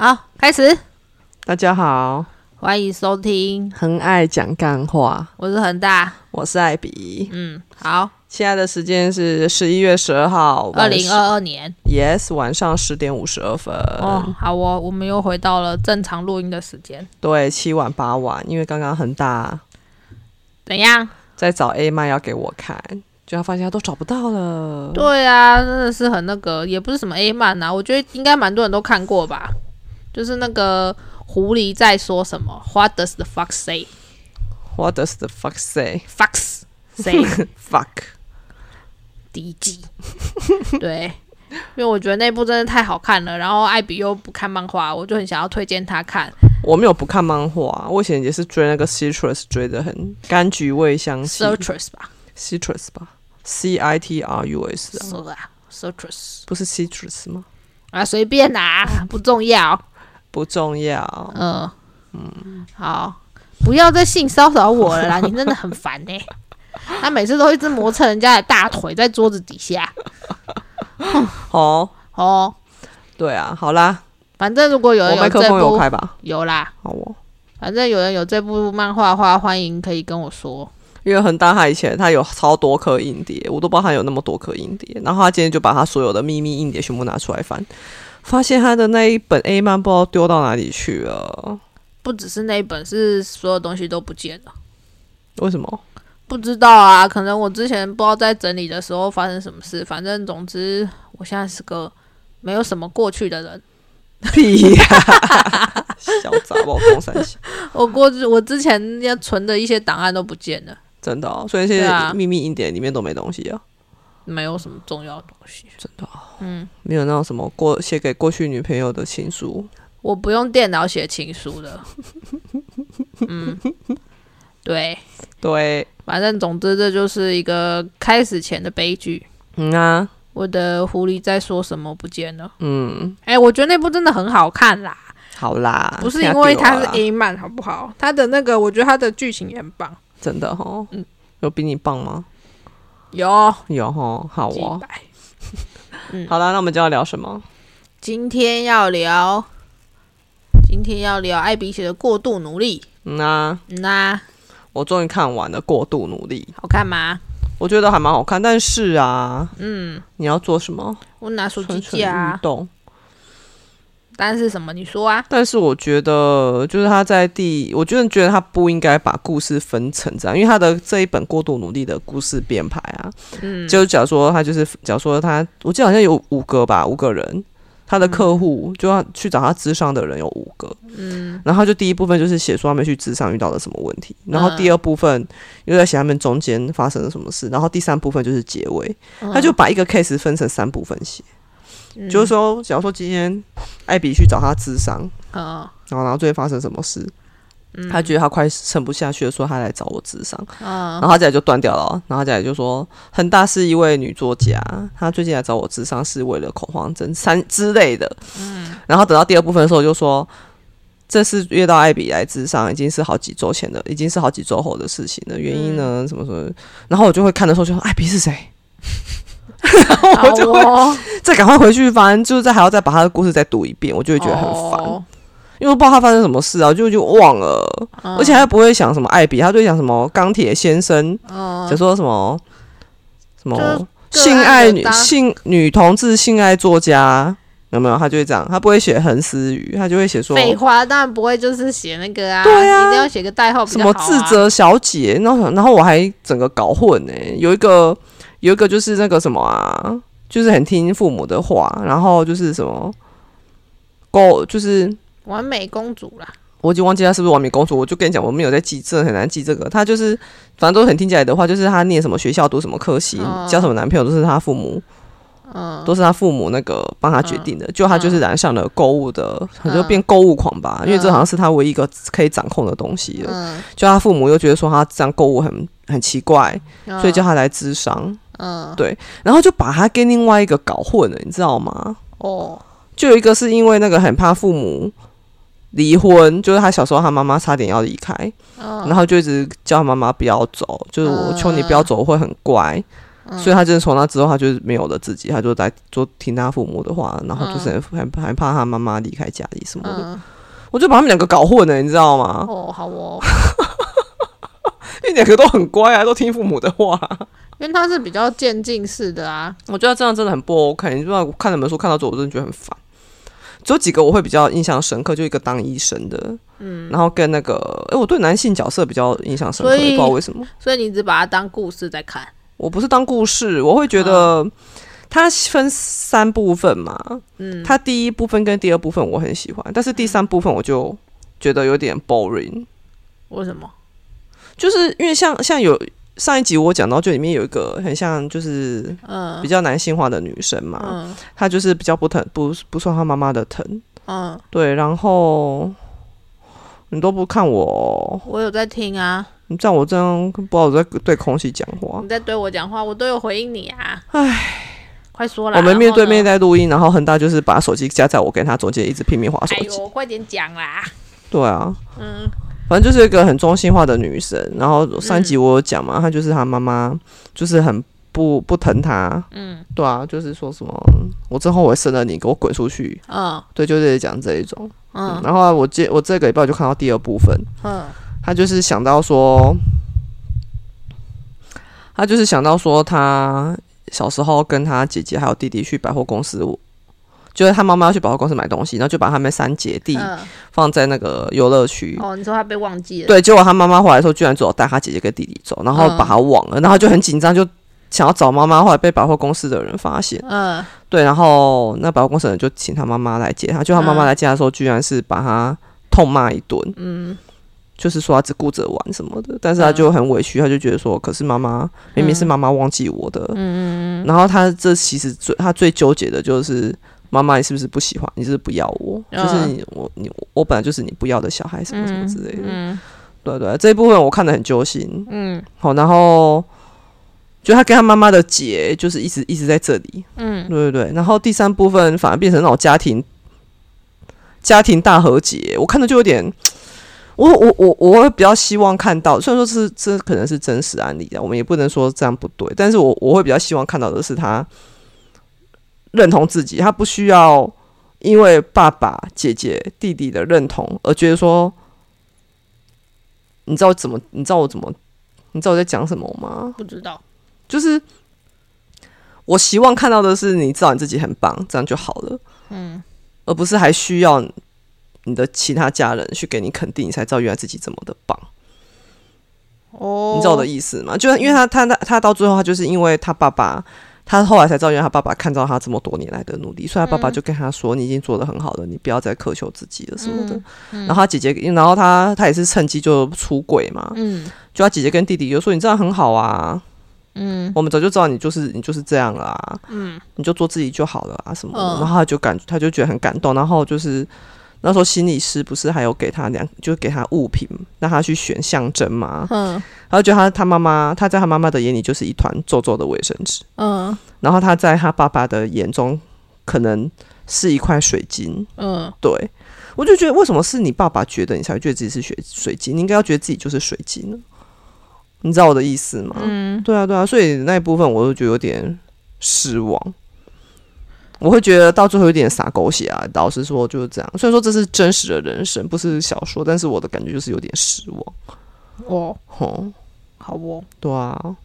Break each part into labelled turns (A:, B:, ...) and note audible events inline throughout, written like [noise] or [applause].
A: 好，开始，
B: 大家好，
A: 欢迎收听，
B: 很爱讲干话，
A: 我是恒大，
B: 我是艾比。
A: 嗯，好，
B: 现在的时间是十一月十二号，
A: 二零二二年
B: ，yes，晚上十点五十二分。
A: 哦，好哦，我们又回到了正常录音的时间。
B: 对，七晚八晚，因为刚刚恒大
A: 怎样
B: 在找 A 麦要给我看，就他发现他都找不到了。
A: 对啊，真的是很那个，也不是什么 A 漫啊，我觉得应该蛮多人都看过吧。就是那个狐狸在说什么？What does the fox say？What
B: does the fox
A: say？Fox say [laughs]
B: fuck。
A: 第一季，[laughs] 对，因为我觉得那部真的太好看了。然后艾比又不看漫画，我就很想要推荐他看。
B: 我没有不看漫画，我以前也是追那个 citrus，追的很柑橘味香气。
A: citrus 吧
B: ，citrus 吧，c i t r u s
A: 啊，citrus
B: 不是 citrus 吗？
A: 啊，随便拿，不重要。
B: 不重要。
A: 嗯嗯，好，不要再性骚扰我了啦！[laughs] 你真的很烦呢。他每次都一直磨蹭人家的大腿在桌子底下。[laughs]
B: 哦
A: 哦，
B: 对啊，好啦，
A: 反正如果有人有这部，有啦，
B: 好哦。
A: 反正有人有这部漫画的话，欢迎可以跟我说。
B: 因为很大，他以前他有超多颗硬碟，我都不知道他有那么多颗硬碟。然后他今天就把他所有的秘密硬碟全部拿出来翻。发现他的那一本 A 漫不知道丢到哪里去了，
A: 不只是那一本，是所有东西都不见了。
B: 为什么？
A: 不知道啊，可能我之前不知道在整理的时候发生什么事。反正总之，我现在是个没有什么过去的人。
B: 屁呀！[laughs] 小杂包风三小。
A: 我过去我之前要存的一些档案都不见了。
B: 真的，所以现在秘密硬点里面都没东西啊。
A: 没有什么重要的东西，
B: 真的。嗯，没有那种什么过写给过去女朋友的情书。
A: 我不用电脑写情书的。[laughs] 嗯，对
B: 对，
A: 反正总之这就是一个开始前的悲剧。
B: 嗯啊，
A: 我的狐狸在说什么不见了。嗯，哎，我觉得那部真的很好看啦。
B: 好啦，
A: 不是因为它是 A 漫，好不好？它的那个，我觉得它的剧情也很棒。
B: 真的哈，嗯，有比你棒吗？
A: 有
B: 有吼，好哦。[laughs] 嗯，好了，那我们就要聊什么？
A: 今天要聊，今天要聊艾比写的《过度努力》。
B: 嗯啊，
A: 嗯啊，
B: 我终于看完了《过度努力》，
A: 好看吗？
B: 我觉得还蛮好看，但是啊，嗯，你要做什么？
A: 我拿手机架啊。但是什么？你说啊？
B: 但是我觉得，就是他在第，我就是觉得他不应该把故事分成这样，因为他的这一本过度努力的故事编排啊，嗯，就假如说他就是，假如说他，我记得好像有五个吧，五个人，他的客户就要去找他智商的人有五个，嗯，然后就第一部分就是写说他们去智商遇到了什么问题，然后第二部分又在写他们中间发生了什么事，然后第三部分就是结尾，他就把一个 case 分成三部分写。就是说，假如说今天艾比去找他智商，然后然后最近发生什么事，他觉得他快撑不下去了，说他来找我智商，然后他接下来就断掉了，然后接下来就说恒大是一位女作家，她最近来找我智商是为了恐慌症三之类的，嗯，然后等到第二部分的时候就说，这次约到艾比来智商已经是好几周前的，已经是好几周后的事情了，原因呢什么什么，然后我就会看的时候就说艾比是谁？[laughs] 然后我就会再赶快回去，反正就是再还要再把他的故事再读一遍，我就会觉得很烦，因为我不知道他发生什么事啊，就就忘了，而且他不会想什么艾比，他就想什么钢铁先生，就说什么什么性爱女性女同志性爱作家有没有？他就会这样，他不会写横思雨，他就会写说
A: 废话，当然不会，就是写那个啊，
B: 对啊，
A: 一定要写个代号，
B: 什么自责小姐，然后然后我还整个搞混呢，有一个。有一个就是那个什么啊，就是很听父母的话，然后就是什么，公就是
A: 完美公主啦。
B: 我已经忘记她是不是完美公主，我就跟你讲，我没有在记，这很难记这个。她就是反正都很听起来的话，就是她念什么学校，读什么科系，交什么男朋友，都是她父母，嗯，都是她父母那个帮她决定的。就她就是染上了购物的，就变购物狂吧，因为这好像是她唯一一个可以掌控的东西了。就她父母又觉得说她这样购物很很奇怪，所以叫她来咨商。嗯，对，然后就把他跟另外一个搞混了，你知道吗？哦，就有一个是因为那个很怕父母离婚，就是他小时候他妈妈差点要离开，然后就一直叫他妈妈不要走，就是我求你不要走，会很乖。所以他就是从那之后，他就是没有了自己，他就在做听他父母的话，然后就是还还怕他妈妈离开家里什么的。我就把他们两个搞混了，你知道吗？
A: 哦，好哦，[laughs]
B: 因为两个都很乖啊，都听父母的话。
A: 因为它是比较渐进式的啊，
B: 我觉得这样真的很不 OK。你知道，看那本书看到最后，我真的觉得很烦。只有几个我会比较印象深刻，就一个当医生的，嗯，然后跟那个，哎，我对男性角色比较印象深刻，不知道为什么。
A: 所以你只把它当故事在看？
B: 我不是当故事，我会觉得它分三部分嘛，嗯，它第一部分跟第二部分我很喜欢，但是第三部分我就觉得有点 boring。
A: 为什么？
B: 就是因为像像有。上一集我讲到，就里面有一个很像，就是嗯。比较男性化的女生嘛，她就是比较不疼，不不受她妈妈的疼，嗯，对，然后你都不看我，
A: 我有在听啊，
B: 你这样我这样不知道我在对空气讲话，
A: 你在对我讲话，我都有回应你啊，唉，快说了，
B: 我们面对面在录音，然后恒大就是把手机夹在我跟他中间，一直拼命划手机，
A: 快点讲啦，
B: 对啊，嗯。反正就是一个很中性化的女生，然后三集我有讲嘛，她就是她妈妈，就是很不不疼她，嗯，对啊，就是说什么我之后我会生了你，给我滚出去，嗯，对，就是讲这一种，嗯，然后我这我这个礼拜就看到第二部分，嗯，她就是想到说，她就是想到说她小时候跟她姐姐还有弟弟去百货公司。就是他妈妈要去百货公司买东西，然后就把他们三姐弟放在那个游乐区。
A: 哦，你说他被忘记了？
B: 对，结果他妈妈回来的时候，居然只有带他姐姐跟弟弟走，然后把他忘了，然后就很紧张，就想要找妈妈。后来被百货公司的人发现。嗯，对，然后那百货公司的人就请他妈妈来接他，就他妈妈来接他的时候，居然是把他痛骂一顿。嗯，就是说他只顾着玩什么的，但是他就很委屈，他就觉得说，可是妈妈明明是妈妈忘记我的。嗯嗯嗯。然后他这其实最他最纠结的就是。妈妈，你是不是不喜欢？你是不是不要我？就是你，我你我本来就是你不要的小孩，什么什么之类的。嗯，对对，这一部分我看的很揪心。嗯，好，然后就他跟他妈妈的结，就是一直一直在这里。嗯，对对对。然后第三部分反而变成那种家庭家庭大和解，我看的就有点，我我我我会比较希望看到，虽然说是这可能是真实案例的，我们也不能说这样不对，但是我我会比较希望看到的是他。认同自己，他不需要因为爸爸、姐姐、弟弟的认同而觉得说，你知道怎么？你知道我怎么？你知道我在讲什么吗？
A: 不知道。
B: 就是我希望看到的是，你知道你自己很棒，这样就好了。嗯，而不是还需要你的其他家人去给你肯定，你才知道原来自己这么的棒。哦，你知道我的意思吗？就是因为他，他，他，他到最后，他就是因为他爸爸。他后来才知道，原来他爸爸看到他这么多年来的努力，所以他爸爸就跟他说：“你已经做的很好了，你不要再苛求自己了什么的。”然后他姐姐，然后他他也是趁机就出轨嘛。嗯，就他姐姐跟弟弟就说：“你这样很好啊，嗯，我们早就知道你就是你就是这样啦，嗯，你就做自己就好了啊什么的。”然后他就感他就觉得很感动，然后就是。那时候心理师不是还有给他两，就给他物品，让他去选象征嘛。嗯，然后觉得他他妈妈，他在他妈妈的眼里就是一团皱皱的卫生纸。嗯，然后他在他爸爸的眼中，可能是一块水晶。嗯，对，我就觉得为什么是你爸爸觉得你才会觉得自己是水水晶？你应该要觉得自己就是水晶呢？你知道我的意思吗？嗯，对啊，对啊，所以那一部分我就觉得有点失望。我会觉得到最后有点洒狗血啊！老实说就是这样。虽然说这是真实的人生，不是小说，但是我的感觉就是有点失望。
A: 哦，吼，好哦，
B: 对啊，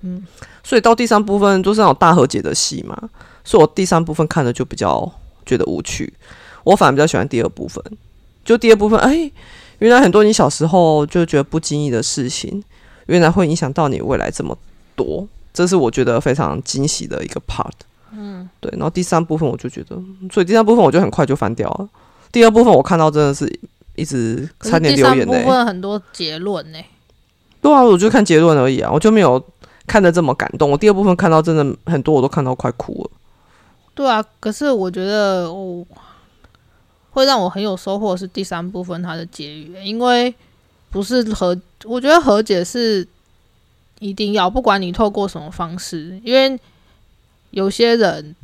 B: 嗯，所以到第三部分就是那种大和解的戏嘛，所以我第三部分看的就比较觉得无趣。我反而比较喜欢第二部分，就第二部分，哎，原来很多你小时候就觉得不经意的事情，原来会影响到你未来这么多，这是我觉得非常惊喜的一个 part。嗯，对，然后第三部分我就觉得，所以第三部分我就很快就翻掉了。第二部分我看到真的是一直差点流眼泪。
A: 部分很多结论呢？
B: 对啊，我就看结论而已啊，我就没有看的这么感动。我第二部分看到真的很多，我都看到快哭了。
A: 对啊，可是我觉得我会让我很有收获是第三部分它的结语，因为不是和我觉得和解是一定要，不管你透过什么方式，因为。有些人，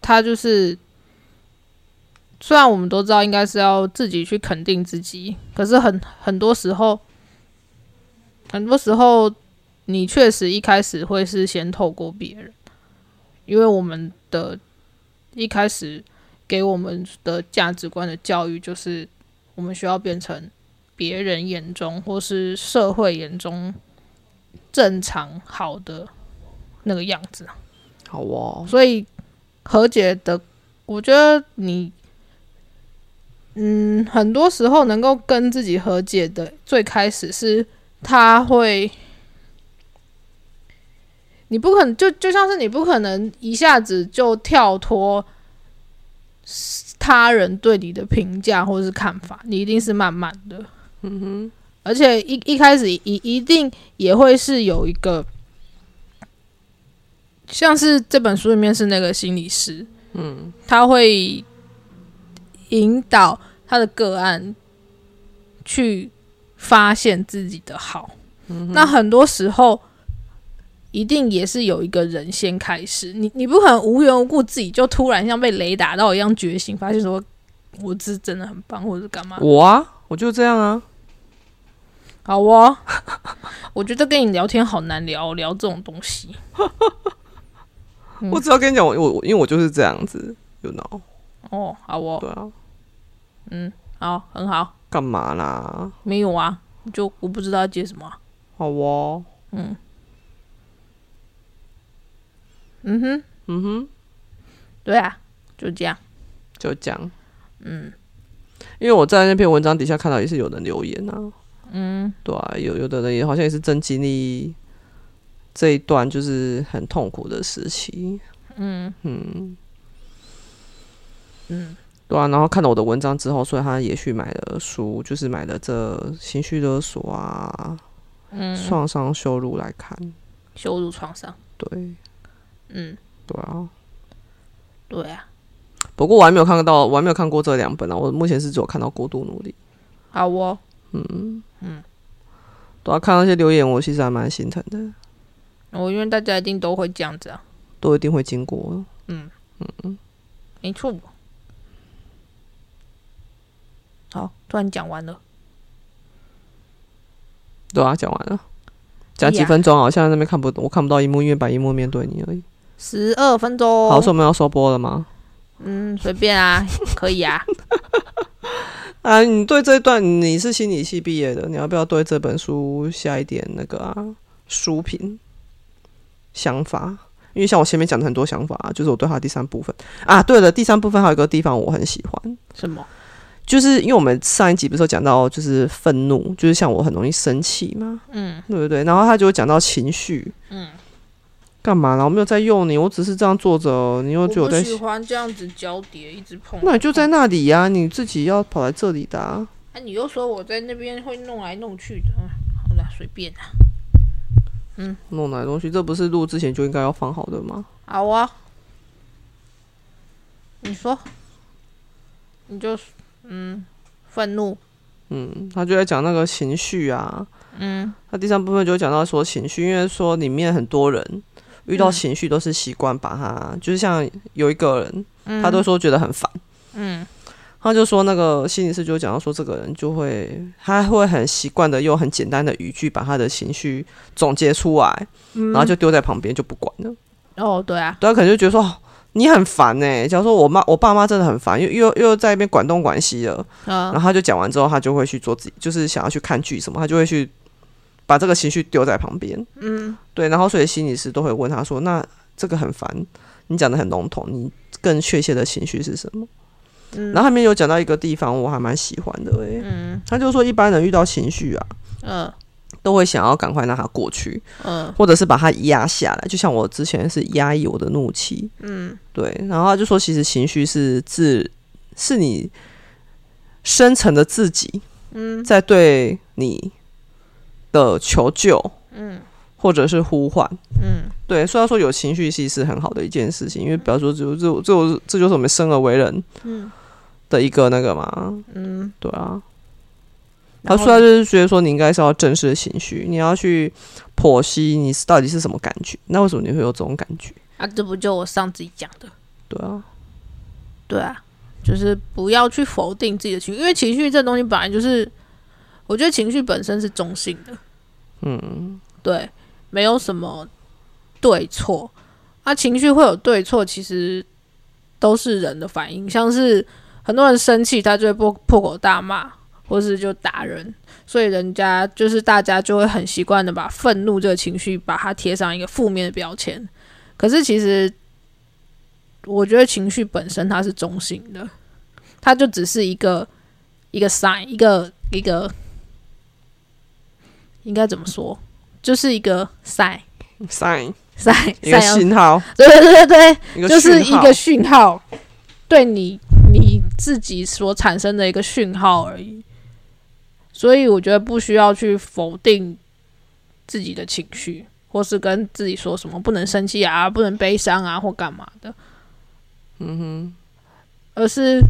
A: 他就是，虽然我们都知道应该是要自己去肯定自己，可是很很多时候，很多时候，你确实一开始会是先透过别人，因为我们的一开始给我们的价值观的教育就是我们需要变成别人眼中或是社会眼中正常好的那个样子，
B: 好哦，
A: 所以和解的，我觉得你。嗯，很多时候能够跟自己和解的，最开始是他会，你不可能就就像是你不可能一下子就跳脱他人对你的评价或是看法，你一定是慢慢的，嗯哼，而且一一开始一一定也会是有一个，像是这本书里面是那个心理师，嗯，他会。引导他的个案去发现自己的好，那很多时候一定也是有一个人先开始。你你不可能无缘无故自己就突然像被雷打到一样觉醒，发现说我是真的很棒，或者是干嘛？
B: 我啊，我就这样啊。
A: 好哦，[laughs] 我觉得跟你聊天好难聊，聊这种东西。[laughs]
B: 我只要跟你讲，我我因为我就是这样子，you know。
A: 哦，好哦，
B: 对啊。
A: 嗯，好，很好。
B: 干嘛啦？
A: 没有啊，就我不知道要接什么。
B: 好哦。嗯。
A: 嗯哼，
B: 嗯哼，
A: 对啊，就这样，
B: 就这样。嗯，因为我在那篇文章底下看到也是有人留言啊。嗯，对啊，有有的人也好像也是真经历这一段就是很痛苦的时期。嗯嗯嗯。对啊，然后看了我的文章之后，所以他也去买了书，就是买了这情绪勒索啊，嗯，创伤羞辱来看，
A: 羞辱创伤，
B: 对，
A: 嗯，
B: 对啊，
A: 对啊。
B: 不过我还没有看到，我还没有看过这两本啊。我目前是只有看到过度努力。
A: 好哦，
B: 嗯嗯，对啊，看那些留言，我其实还蛮心疼的。
A: 我因为大家一定都会这样子啊，
B: 都一定会经过。
A: 嗯嗯嗯，没错。好，突然讲完了。
B: 对啊，讲完了，讲几分钟啊？现在那边看不懂，我看不到一幕，因为把一幕面对你而已。
A: 十二分钟。
B: 好，是我们要收播了吗？
A: 嗯，随便啊，[laughs] 可以啊。
B: 啊，你对这一段你是心理系毕业的，你要不要对这本书下一点那个啊书评想法？因为像我前面讲的很多想法，啊就是我对他第三部分啊。对了，第三部分还有一个地方我很喜欢，
A: 什么？
B: 就是因为我们上一集不是有讲到，就是愤怒，就是像我很容易生气嘛，嗯，对不对？然后他就讲到情绪，嗯，干嘛了？我没有在用你，我只是这样坐着，你又觉得
A: 喜欢这样子交叠，一直碰。
B: 那你就在那里呀，你自己要跑来这里的。啊，
A: 你又说我在那边会弄来弄去的，好了，随便啊。
B: 嗯，弄来弄去，这不是录之前就应该要放好的吗？
A: 好啊，你说，你就。嗯，愤怒。
B: 嗯，他就在讲那个情绪啊。嗯，他第三部分就讲到说情绪，因为说里面很多人遇到情绪都是习惯把它，就是像有一个人，他都说觉得很烦。嗯，他就说那个心理师就讲到说，这个人就会他会很习惯的用很简单的语句把他的情绪总结出来，然后就丢在旁边就不管了。
A: 哦，对啊，
B: 对他可能就觉得说。你很烦呢。假如说我妈、我爸妈真的很烦，又又又在那边管东管西了。然后他就讲完之后，他就会去做自己，就是想要去看剧什么，他就会去把这个情绪丢在旁边。嗯，对。然后所以心理师都会问他说：“那这个很烦，你讲的很笼统，你更确切的情绪是什么？”嗯。然后后面有讲到一个地方，我还蛮喜欢的诶。嗯。他就说一般人遇到情绪啊。嗯。都会想要赶快让它过去，嗯，或者是把它压下来，就像我之前是压抑我的怒气，嗯，对，然后他就说，其实情绪是自是你深层的自己，嗯，在对你的求救，嗯，或者是呼唤，嗯，对，虽然说有情绪其实是很好的一件事情，因为比方说，就就就这就是我们生而为人，嗯，的一个那个嘛，嗯，对啊。他出来就是觉得说，你应该是要正视的情绪，你要去剖析你是到底是什么感觉。那为什么你会有这种感觉？
A: 啊，这不就我上次讲的？
B: 对啊，
A: 对啊，就是不要去否定自己的情绪，因为情绪这东西本来就是，我觉得情绪本身是中性的。嗯，对，没有什么对错。啊，情绪会有对错，其实都是人的反应。像是很多人生气，他就会破破口大骂，或是就打人。所以人家就是大家就会很习惯的把愤怒这个情绪把它贴上一个负面的标签。可是其实，我觉得情绪本身它是中性的，它就只是一个一个 sign，一个一个应该怎么说，就是一个
B: sign，sign。
A: 在
B: 一个信号，
A: 对对对对，就是一
B: 个
A: 讯号，对你你自己所产生的一个讯号而已。所以我觉得不需要去否定自己的情绪，或是跟自己说什么不能生气啊，不能悲伤啊，或干嘛的。
B: 嗯哼，
A: 而是。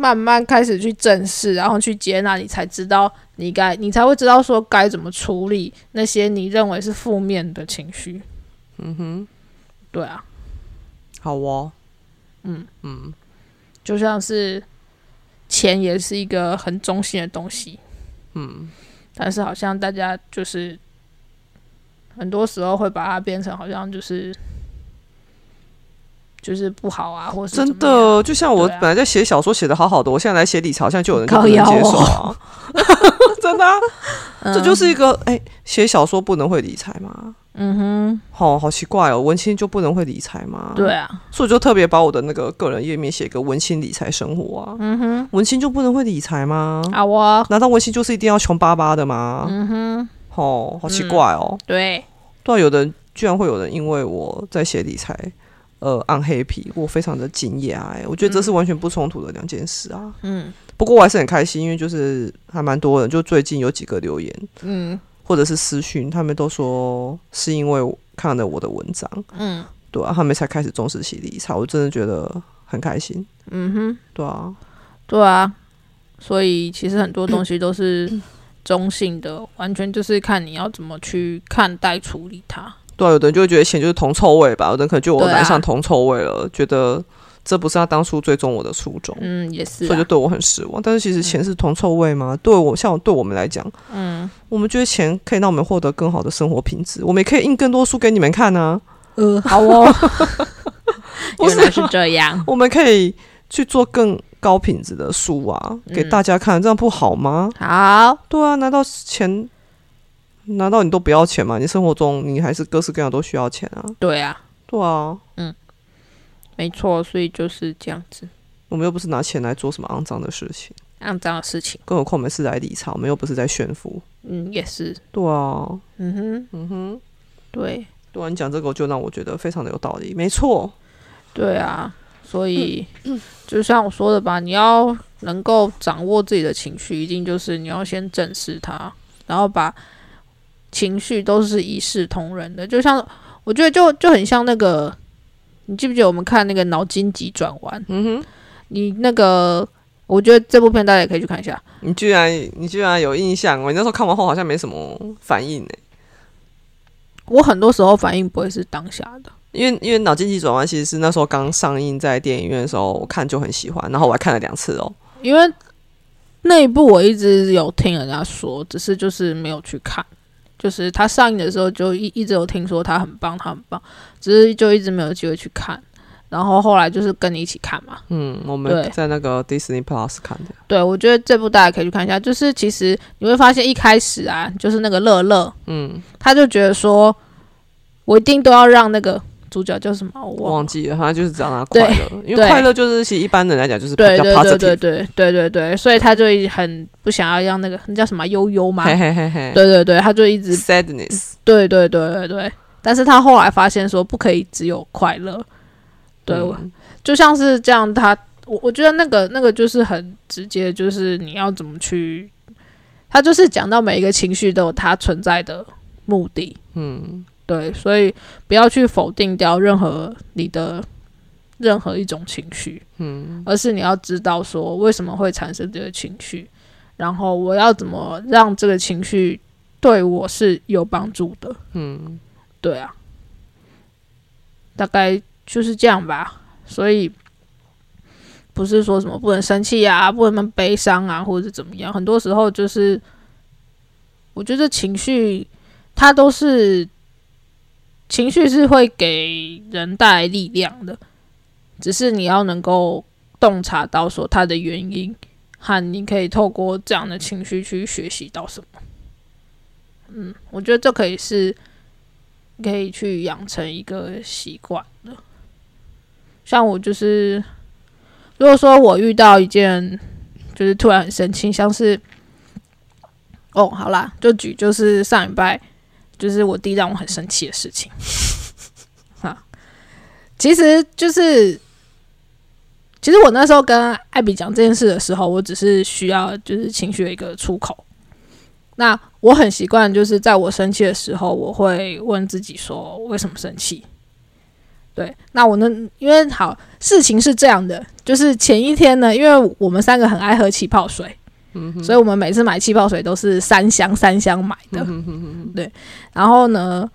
A: 慢慢开始去正视，然后去接纳，你才知道你该，你才会知道说该怎么处理那些你认为是负面的情绪。
B: 嗯哼，
A: 对啊，
B: 好哦，
A: 嗯嗯，就像是钱也是一个很中性的东西，
B: 嗯，
A: 但是好像大家就是很多时候会把它变成好像就是。就是不好啊，或是
B: 真的，就像我本来在写小说写的好好的，我现在来写理财，好像就有人不能接受啊。[laughs] 真的，这就是一个哎，写小说不能会理财吗？
A: 嗯哼，
B: 好好奇怪哦，文青就不能会理财吗？
A: 对啊，
B: 所以就特别把我的那个个人页面写一个文青理财生活啊。
A: 嗯哼，
B: 文青就不能会理财吗？
A: 啊，我
B: 难道文青就是一定要穷巴巴的吗？
A: 嗯哼，
B: 哦，好奇怪哦。
A: 对，
B: 对，有的居然会有人因为我在写理财。呃，暗黑皮，我非常的惊讶哎，我觉得这是完全不冲突的两件事啊。
A: 嗯，
B: 不过我还是很开心，因为就是还蛮多人，就最近有几个留言，
A: 嗯，
B: 或者是私讯，他们都说是因为看了我的文章，
A: 嗯，
B: 对啊，他们才开始重视起理财，我真的觉得很开心。
A: 嗯哼，
B: 对啊，
A: 对啊，所以其实很多东西都是 [coughs] 中性的，完全就是看你要怎么去看待处理它。
B: 对，有的人就会觉得钱就是铜臭味吧，有的人可能就我染上铜臭味了，觉得这不是他当初追踪我的初衷，
A: 嗯，也是，
B: 所以就对我很失望。但是其实钱是铜臭味吗？对我像对我们来讲，
A: 嗯，
B: 我们觉得钱可以让我们获得更好的生活品质，我们也可以印更多书给你们看呢。
A: 呃，[laughs] 好哦，[laughs] 原来是这样，
B: 我们可以去做更高品质的书啊，给大家看，这样不好吗？
A: 好，
B: 对啊，难道钱？难道你都不要钱吗？你生活中你还是各式各样都需要钱啊。
A: 对啊，
B: 对啊，
A: 嗯，没错，所以就是这样子。
B: 我们又不是拿钱来做什么肮脏的事情，
A: 肮脏的事情。
B: 更何况我们是来理财，我们又不是在炫富。
A: 嗯，也是。
B: 对啊，
A: 嗯哼，
B: 嗯哼，
A: 对。
B: 对啊，你讲这个就让我觉得非常的有道理。没错。
A: 对啊，所以就像我说的吧，你要能够掌握自己的情绪，一定就是你要先正视它，然后把。情绪都是一视同仁的，就像我觉得就就很像那个，你记不记得我们看那个脑筋急转弯？
B: 嗯哼，
A: 你那个，我觉得这部片大家也可以去看一下。
B: 你居然你居然有印象？我那时候看完后好像没什么反应呢。
A: 我很多时候反应不会是当下的，
B: 因为因为脑筋急转弯其实是那时候刚上映在电影院的时候，我看就很喜欢，然后我还看了两次哦。
A: 因为那一部我一直有听人家说，只是就是没有去看。就是它上映的时候就一一直有听说它很棒，它很棒，只是就一直没有机会去看。然后后来就是跟你一起看嘛。
B: 嗯，我们在那个 Disney Plus 看的。
A: 对，我觉得这部大家可以去看一下。就是其实你会发现一开始啊，就是那个乐乐，
B: 嗯，
A: 他就觉得说，我一定都要让那个。主角叫什么？我
B: 忘记了，好像就是讲他快乐，因为快乐就是其实一般人来讲就是比较
A: positive，对对对对对对，所以他就很不想要让那个那叫什么？悠悠嘛，
B: 嘿嘿嘿嘿，
A: 对对对，他就一直
B: sadness，
A: 对对对对对，但是他后来发现说不可以只有快乐，对，就像是这样，他我我觉得那个那个就是很直接，就是你要怎么去，他就是讲到每一个情绪都有它存在的目的，
B: 嗯。
A: 对，所以不要去否定掉任何你的任何一种情绪，
B: 嗯，
A: 而是你要知道说为什么会产生这个情绪，然后我要怎么让这个情绪对我是有帮助的，
B: 嗯，
A: 对啊，大概就是这样吧。所以不是说什么不能生气啊，不能悲伤啊，或者是怎么样，很多时候就是我觉得情绪。它都是情绪是会给人带来力量的，只是你要能够洞察到说它的原因，和你可以透过这样的情绪去学习到什么。嗯，我觉得这可以是可以去养成一个习惯的。像我就是，如果说我遇到一件就是突然很生气，像是哦，好啦，就举就是上礼拜就是我弟让我很生气的事情。[laughs] 哈，其实就是其实我那时候跟艾比讲这件事的时候，我只是需要就是情绪的一个出口。那我很习惯，就是在我生气的时候，我会问自己说：为什么生气？对，那我呢？因为好事情是这样的，就是前一天呢，因为我们三个很爱喝气泡水，嗯，所以我们每次买气泡水都是三箱三箱买的，对。然后呢，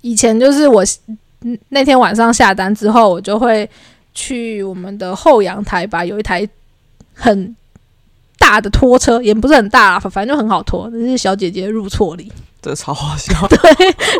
A: 以前就是我那天晚上下单之后，我就会去我们的后阳台吧，有一台很。大的拖车也不是很大，反正就很好拖。那是小姐姐入错里。
B: 这超好笑！[laughs]
A: 对，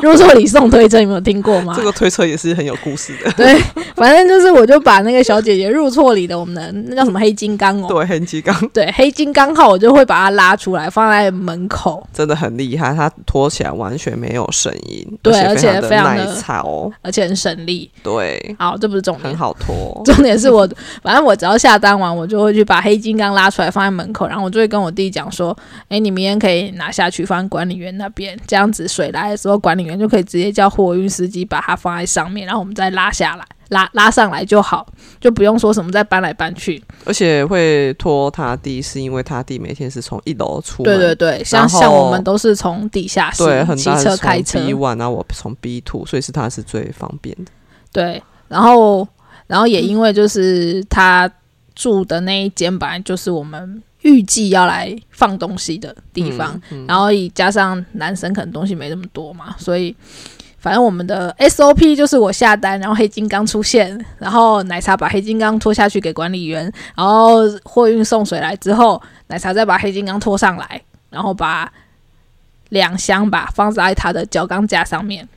A: 入错礼送推车，你没有听过吗？
B: 这个推车也是很有故事的。[laughs]
A: 对，反正就是我就把那个小姐姐入错里的我们的那叫什么黑金刚哦，
B: 对，黑金刚，
A: 对，黑金刚号，我就会把它拉出来放在门口。
B: 真的很厉害，它拖起来完全没有声音，
A: 对，而且
B: 非
A: 常的
B: 哦，
A: 而且很省力。
B: 对，
A: 好，这不是重点，
B: 很好拖。
A: 重点是我，反正我只要下单完，我就会去把黑金刚拉出来放在门口，然后我就会跟我弟讲说：“哎，你明天可以拿下去放管理员那边，这样子水。”来的时候，管理员就可以直接叫货运司机把它放在上面，然后我们再拉下来，拉拉上来就好，就不用说什么再搬来搬去。
B: 而且会拖他弟，是因为他弟每天是从一楼出，
A: 对对对，像像我们都是从地下室骑车开车
B: ，B one，然后我从 B two，所以是他是最方便的。
A: 对，然后然后也因为就是他住的那一间本来就是我们。预计要来放东西的地方，然后以加上男生可能东西没那么多嘛，所以反正我们的 SOP 就是我下单，然后黑金刚出现，然后奶茶把黑金刚拖下去给管理员，然后货运送水来之后，奶茶再把黑金刚拖上来，然后把两箱吧放在他的角钢架上面。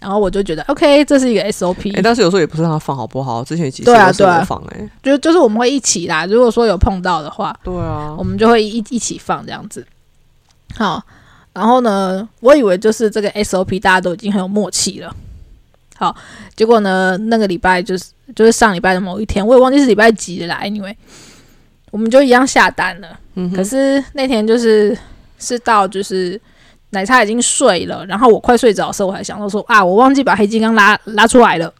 A: 然后我就觉得，OK，这是一个 SOP。
B: 哎，但是有时候也不是让他放好不好，之前几次都是我放哎，
A: 就就是我们会一起啦。如果说有碰到的话，
B: 对啊，
A: 我们就会一一起放这样子。好，然后呢，我以为就是这个 SOP 大家都已经很有默契了。好，结果呢，那个礼拜就是就是上礼拜的某一天，我也忘记是礼拜几了。Anyway，我们就一样下单了。嗯，可是那天就是是到就是。奶茶已经睡了，然后我快睡着的时候，我还想到说啊，我忘记把黑金刚拉拉出来了。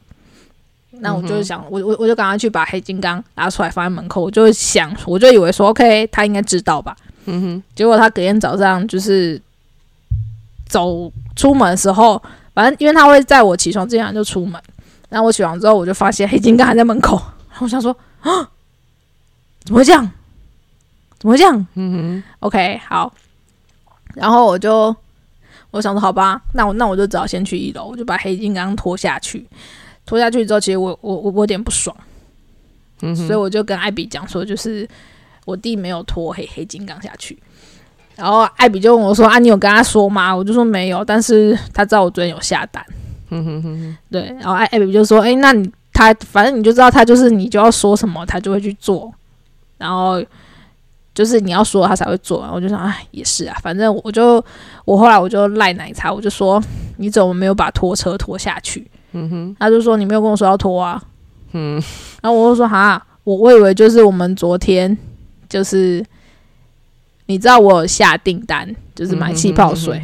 A: 那我就是想，我我我就赶快去把黑金刚拉出来放在门口。我就想，我就以为说，OK，他应该知道吧。嗯哼。结果他隔天早上就是走出门的时候，反正因为他会在我起床之前就出门。然后我起床之后，我就发现黑金刚还在门口。然 [laughs] 后我想说啊，怎么会这样？怎么会这样？嗯哼。OK，好。然后我就我想说，好吧，那我那我就只好先去一楼，我就把黑金刚拖下去。拖下去之后，其实我我我我有点不爽，嗯，所以我就跟艾比讲说，就是我弟没有拖黑黑金刚下去。然后艾比就问我说：“啊，你有跟他说吗？”我就说没有，但是他知道我昨天有下单。嗯哼哼哼，对。然后艾艾比就说：“哎，那你他反正你就知道他就是你就要说什么，他就会去做。”然后。就是你要说他才会做，我就想，哎，也是啊，反正我就我后来我就赖奶茶，我就说你怎么没有把拖车拖下去？嗯哼，他就说你没有跟我说要拖啊，嗯，然后我就说哈，我我以为就是我们昨天就是你知道我有下订单，就是买气泡水，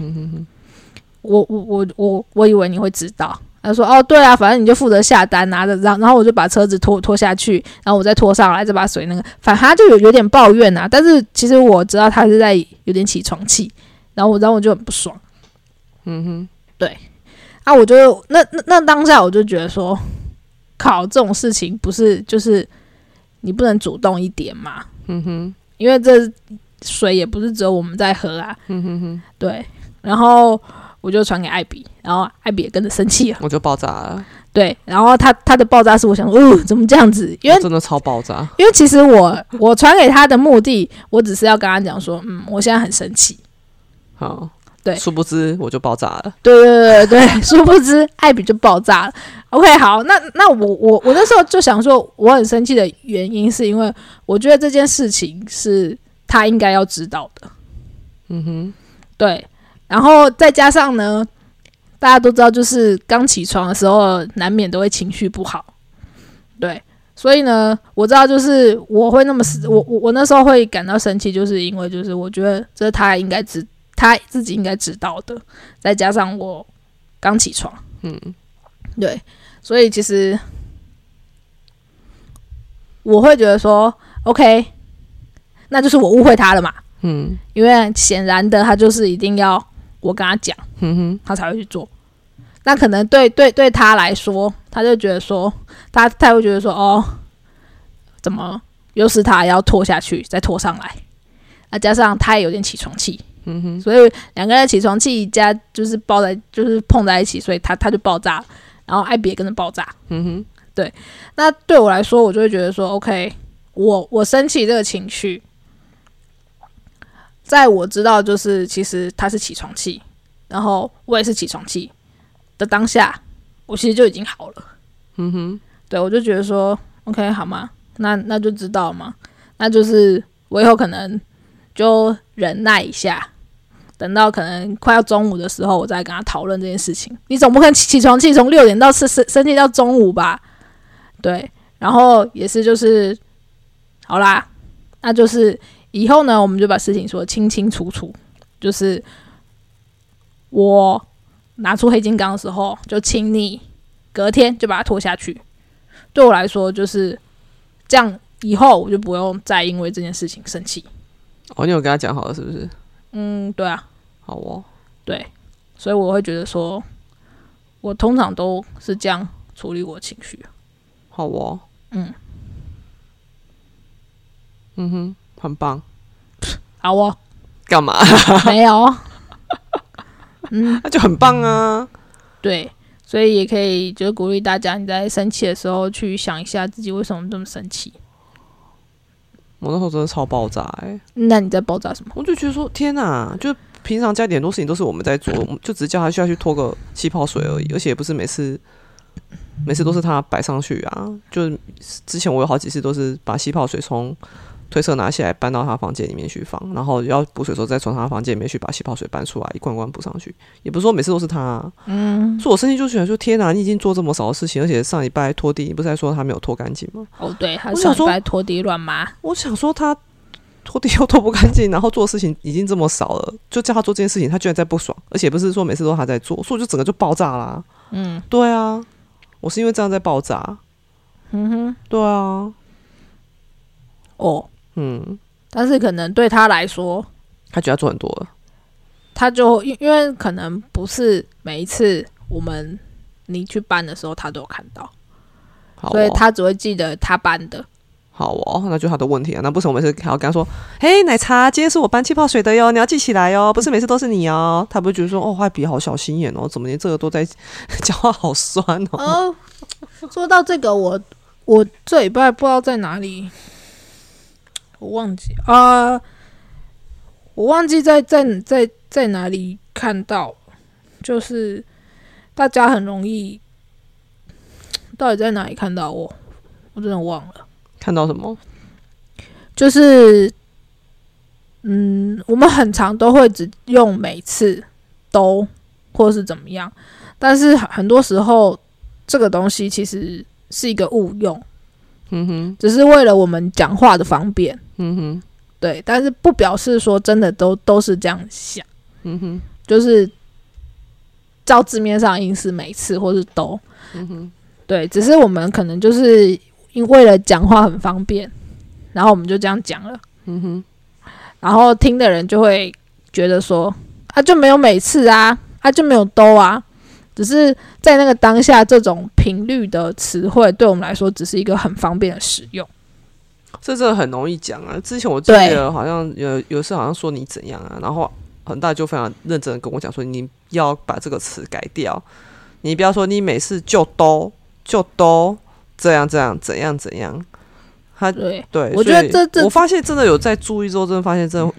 A: 我我我我我以为你会知道。他说：“哦，对啊，反正你就负责下单，拿着，然后然后我就把车子拖拖下去，然后我再拖上来，再把水那个，反正他就有有点抱怨啊。但是其实我知道他是在有点起床气，然后我然后我就很不爽。嗯哼，对，啊，我就那那那当下我就觉得说，靠，这种事情不是就是你不能主动一点嘛？嗯哼，因为这水也不是只有我们在喝啊。嗯哼哼，对，然后。”我就传给艾比，然后艾比也跟着生气了，
B: 我就爆炸了。
A: 对，然后他他的爆炸是我想，哦，怎么这样子？因为
B: 真的超爆炸。
A: 因为其实我我传给他的目的，我只是要跟他讲说，嗯，我现在很生气。好，对
B: 殊不知我就爆炸了。
A: 对对对对对，[laughs] 殊不知艾比就爆炸了。OK，好，那那我我我那时候就想说，我很生气的原因是因为我觉得这件事情是他应该要知道的。
B: 嗯哼，
A: 对，然后再加上呢，大家都知道，就是刚起床的时候难免都会情绪不好。对，所以呢，我知道就是我会那么我我我那时候会感到生气，就是因为就是我觉得这是他应该知。他自己应该知道的，再加上我刚起床，嗯，对，所以其实我会觉得说，OK，那就是我误会他了嘛，嗯，因为显然的，他就是一定要我跟他讲，嗯哼，他才会去做。那可能对对对他来说，他就觉得说，他他会觉得说，哦，怎么又是他要拖下去，再拖上来？那加上他也有点起床气。嗯哼，所以两个人起床气加就是抱在就是碰在一起，所以他他就爆炸，然后艾比也跟着爆炸。嗯哼，对。那对我来说，我就会觉得说，OK，我我生气这个情绪，在我知道就是其实他是起床气，然后我也是起床气的当下，我其实就已经好了。嗯哼，对我就觉得说，OK，好吗？那那就知道嘛，那就是我以后可能就忍耐一下。等到可能快要中午的时候，我再跟他讨论这件事情。你总不可能起床气从六点到生生生气到中午吧？对，然后也是就是，好啦，那就是以后呢，我们就把事情说清清楚楚。就是我拿出黑金刚的时候，就请你隔天就把它拖下去。对我来说，就是这样，以后我就不用再因为这件事情生气。
B: 哦，你有跟他讲好了是不是？
A: 嗯，对啊，
B: 好哦，
A: 对，所以我会觉得说，我通常都是这样处理我情绪。
B: 好哦，嗯，嗯哼，很棒，
A: 好哦，
B: 干嘛？[laughs]
A: 没有，
B: 嗯，那就很棒啊。
A: 对，所以也可以就是鼓励大家，你在生气的时候去想一下自己为什么这么生气。
B: 我那时候真的超爆炸哎！
A: 那你在爆炸什么？
B: 我就觉得说天哪，就平常家里很多事情都是我们在做，就只是叫他需要去拖个气泡水而已，而且也不是每次每次都是他摆上去啊。就之前我有好几次都是把气泡水从。推车拿起来搬到他房间里面去放，然后要补水的时候再从他房间里面去把气泡水搬出来一罐罐补上去。也不是说每次都是他，嗯，所以我生气就喜欢说：天哪，你已经做这么少的事情，而且上礼拜拖地，你不是还说他没有拖干净吗？
A: 哦，对，他上礼拜拖地乱码。
B: 我想说他拖地又拖不干净，然后做事情已经这么少了，就叫他做这件事情，他居然在不爽，而且不是说每次都他在做，所以我就整个就爆炸啦。嗯，对啊，我是因为这样在爆炸。嗯哼，对啊，
A: 哦。嗯，但是可能对他来说，
B: 他觉得做很多了，
A: 他就因因为可能不是每一次我们你去搬的时候，他都有看到，所以他只会记得他搬的。
B: 好哦，那就他的问题啊。那不是我每次还要跟他说，嘿，奶茶，今天是我搬气泡水的哟，你要记起来哟，[laughs] 不是每次都是你哦。他不会觉得说，哦，坏笔好小心眼哦，怎么连这个都在讲话，好酸哦。
A: 说到这个，我我这礼拜不知道在哪里。我忘记啊，我忘记在在在在哪里看到，就是大家很容易，到底在哪里看到我？我真的忘了。
B: 看到什么？
A: 就是，嗯，我们很常都会只用每次都或是怎么样，但是很多时候这个东西其实是一个误用。嗯哼，只是为了我们讲话的方便。嗯哼，对，但是不表示说真的都都是这样想。嗯哼，就是照字面上意思，每次或是都。嗯哼，对，只是我们可能就是因为了讲话很方便，然后我们就这样讲了。嗯哼，然后听的人就会觉得说，啊，就没有每次啊，啊，就没有都啊。只是在那个当下，这种频率的词汇对我们来说，只是一个很方便的使用。
B: 这真的很容易讲啊！之前我记得好像有有次好像说你怎样啊，然后恒大就非常认真的跟我讲说，你要把这个词改掉，你不要说你每次就都就都这样这样怎样怎样。他
A: 对，
B: 对，
A: 我觉得这这
B: 我发现真的有在注意之后，真的发现真的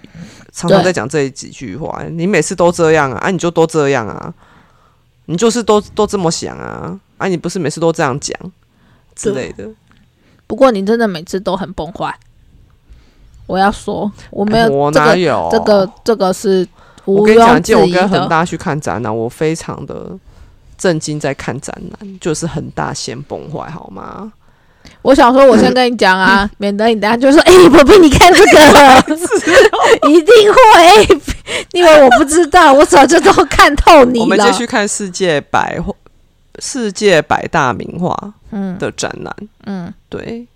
B: 常常在讲这几句话。你每次都这样啊，啊，你就都这样啊，你就是都都这么想啊，啊，你不是每次都这样讲之类的。
A: 不过你真的每次都很崩坏。我要说，我没有
B: 我哪有
A: 这个这个是毋
B: 我跟你讲，我跟恒。大去看展览，我非常的震惊，在看展览，就是恒大先崩坏，好吗？
A: 我想说，我先跟你讲啊，[laughs] 免得你等下就说：“哎、宝贝，你看这个，[laughs] [laughs] 一定会。[laughs] 因为我不知道，我早就都看透你了。”
B: 我们继续看世界百画世界百大名画
A: 嗯。
B: 的展览，
A: 嗯。
B: 对。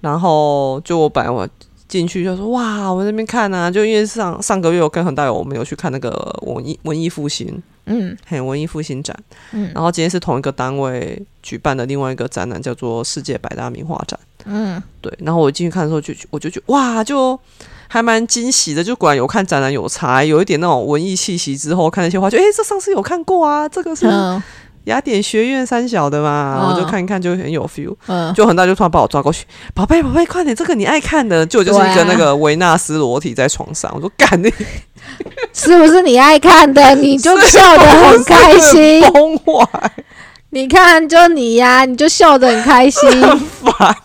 B: 然后就我本来我进去就说哇，我在那边看啊，就因为上上个月我跟恒大友我们有去看那个文艺文艺复兴，
A: 嗯。
B: 很文艺复兴展，
A: 嗯。
B: 然后今天是同一个单位举办的另外一个展览，叫做世界百大名画展。
A: 嗯。
B: 对，然后我进去看的时候就我就觉得哇，就还蛮惊喜的，就果然有看展览有才，有一点那种文艺气息。之后看那些画，就哎，诶这上次有看过啊，这个是
A: 嗯
B: 雅典学院三小的嘛，
A: 嗯
B: 我就看一看就很有 feel。
A: 嗯，
B: 就很大就突然把我抓过去，宝贝宝贝，快点，这个你爱看的，就就是一个那个维纳斯裸体在床上，我说干你 [laughs]
A: 是不是你爱看的？你就笑得很开心。[laughs]
B: 崩坏，
A: 你看，就你呀、你就笑得很开心。[laughs]
B: 烦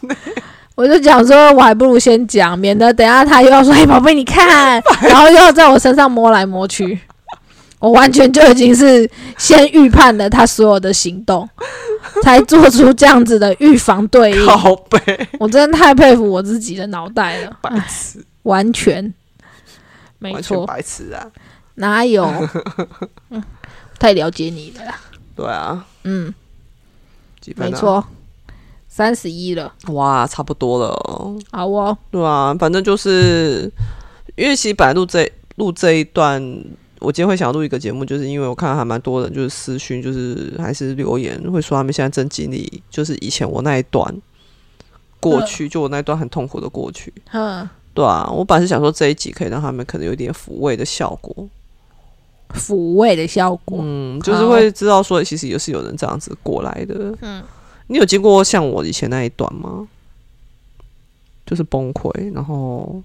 A: 我就讲说，我还不如先讲，免得等下他又要说：“哎，宝贝，你看。[laughs] ”然后又要在我身上摸来摸去。我完全就已经是先预判了他所有的行动，才做出这样子的预防对应。
B: 靠背，
A: 我真的太佩服我自己的脑袋了，
B: 白痴，
A: 完全没错，
B: 白痴啊！
A: 哪有？[laughs] 嗯太了解你了啦。
B: 对啊，
A: 嗯，没错，三十一了，
B: 哇，差不多了哦。
A: 好哦。
B: 对啊，反正就是因为其实本来录这录这一段，我今天会想要录一个节目，就是因为我看到还蛮多人就是私讯，就是还是留言会说他们现在正经历，就是以前我那一段过去，就我那一段很痛苦的过去。
A: 嗯，
B: 对啊，我本来是想说这一集可以让他们可能有点抚慰的效果，
A: 抚慰的效果。
B: 嗯，就是会知道说其实也是有人这样子过来的。
A: 嗯，
B: 你有经过像我以前那一段吗？就是崩溃，然后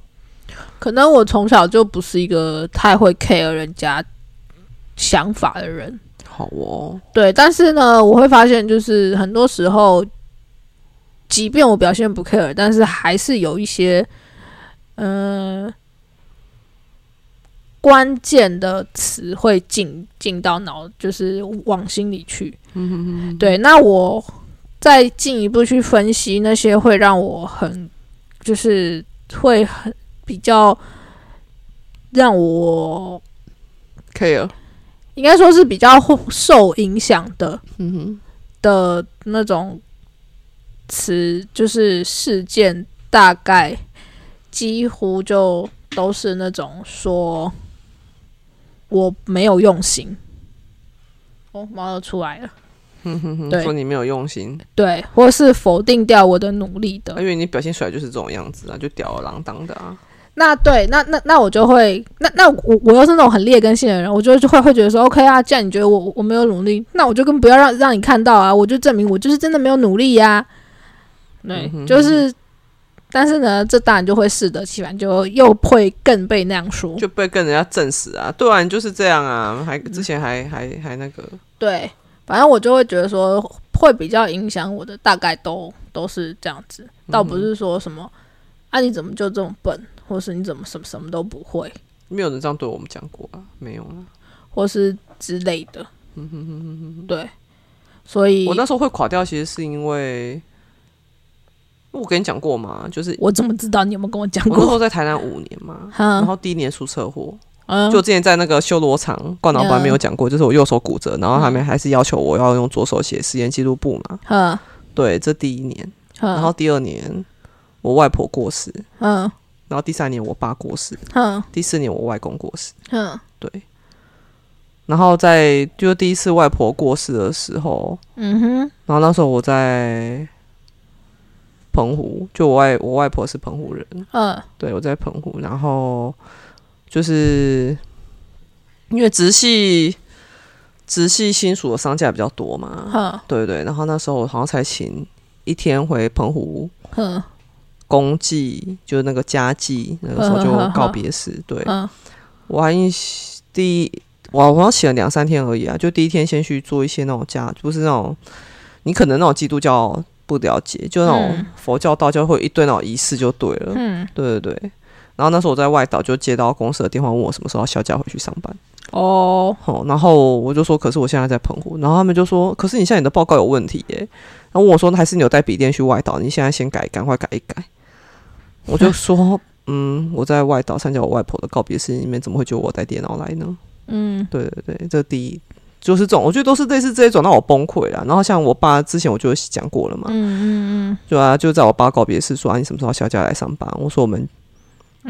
A: 可能我从小就不是一个太会 care 人家想法的人，
B: 好哦，
A: 对。但是呢，我会发现，就是很多时候，即便我表现不 care，但是还是有一些，嗯、关键的词会进进到脑，就是往心里去。对，那我再进一步去分析那些会让我很，就是会很比较让我
B: 可以了
A: 应该说是比较受影响的
B: 嗯哼。
A: 的那种词，就是事件，大概几乎就都是那种说我没有用心。哦，猫又出来了。[laughs] 对。
B: 说你没有用心，
A: 对，或是否定掉我的努力的。
B: 因为你表现出来就是这种样子啊，就吊儿郎当的啊。
A: 那对，那那那我就会，那那我我又是那种很劣根性的人，我就就会会觉得说，OK 啊，既然你觉得我我没有努力，那我就更不要让让你看到啊，我就证明我就是真的没有努力呀、对，
B: 嗯哼
A: 就是，但是呢，这当然就会适得其反，就又会更被那样说。
B: 就被跟人家证实啊，对啊，你就是这样啊，还之前还还还那个，
A: 对，反正我就会觉得说，会比较影响我的，大概都都是这样子，倒不是说什么啊你怎么就这么笨，或是你怎么什么什么都不会，
B: 没有人这样对我们讲过啊，没有啊。
A: 或是之类的。对，所以
B: 我那时候会垮掉，其实是因为我跟你讲过嘛，就是
A: 我怎么知道你有没有跟我讲过？
B: 我那时
A: 过？
B: 候在台南五年嘛，然
A: 嗯
B: 后第一年出车祸，
A: 嗯，
B: 就之前在那个修罗场灌脑班没有讲过，就是我右手骨折，然后他们还是要求我要用左手写实验记录簿嘛。
A: 嗯。
B: 对，这第一年，
A: 嗯，
B: 然后第二年我外婆过世，
A: 嗯。
B: 然后第三年我爸过世，
A: 嗯
B: 第四年我外公过世，
A: 嗯
B: 对。然后在就是第一次外婆过世的时候，
A: 嗯哼。
B: 然后那时候我在澎湖，就我外我外婆是澎湖人，
A: 嗯
B: 对我在澎湖，然后就是因为直系直系亲属的商家比较多嘛，对对，然后那时候我好像才请一天回澎湖
A: 哼
B: 公祭，就是那个家祭，那个时候就告别式。对，
A: 嗯
B: 我还印第一，我好像写了两三天而已啊，就第一天先去做一些那种家，不是那种你可能那种基督教不了解，就那种
A: 嗯
B: 佛教、道教会一堆那种仪式就对了。
A: 嗯，
B: 对对对。然后那时候我在外岛就接到公司的电话，问我什么时候要休假回去上班。
A: 哦，
B: 好，然后我就说，可是我现在在澎湖，然后他们就说，可是你现在你的报告有问题耶。然后问我说，还是你有带笔电去外岛？你现在先改，赶快改一改。我就说，嗯，我在外岛参加我外婆的告别式，里面怎么会就我带电脑来呢？
A: 嗯
B: 对对对，这第一就是这种，我觉得都是类似这一种让我崩溃了。然后像我爸之前我就讲过了嘛，
A: 嗯嗯嗯
B: 就啊，就在我爸告别式说啊，你什么时候休假来上班？我说我们
A: 嗯，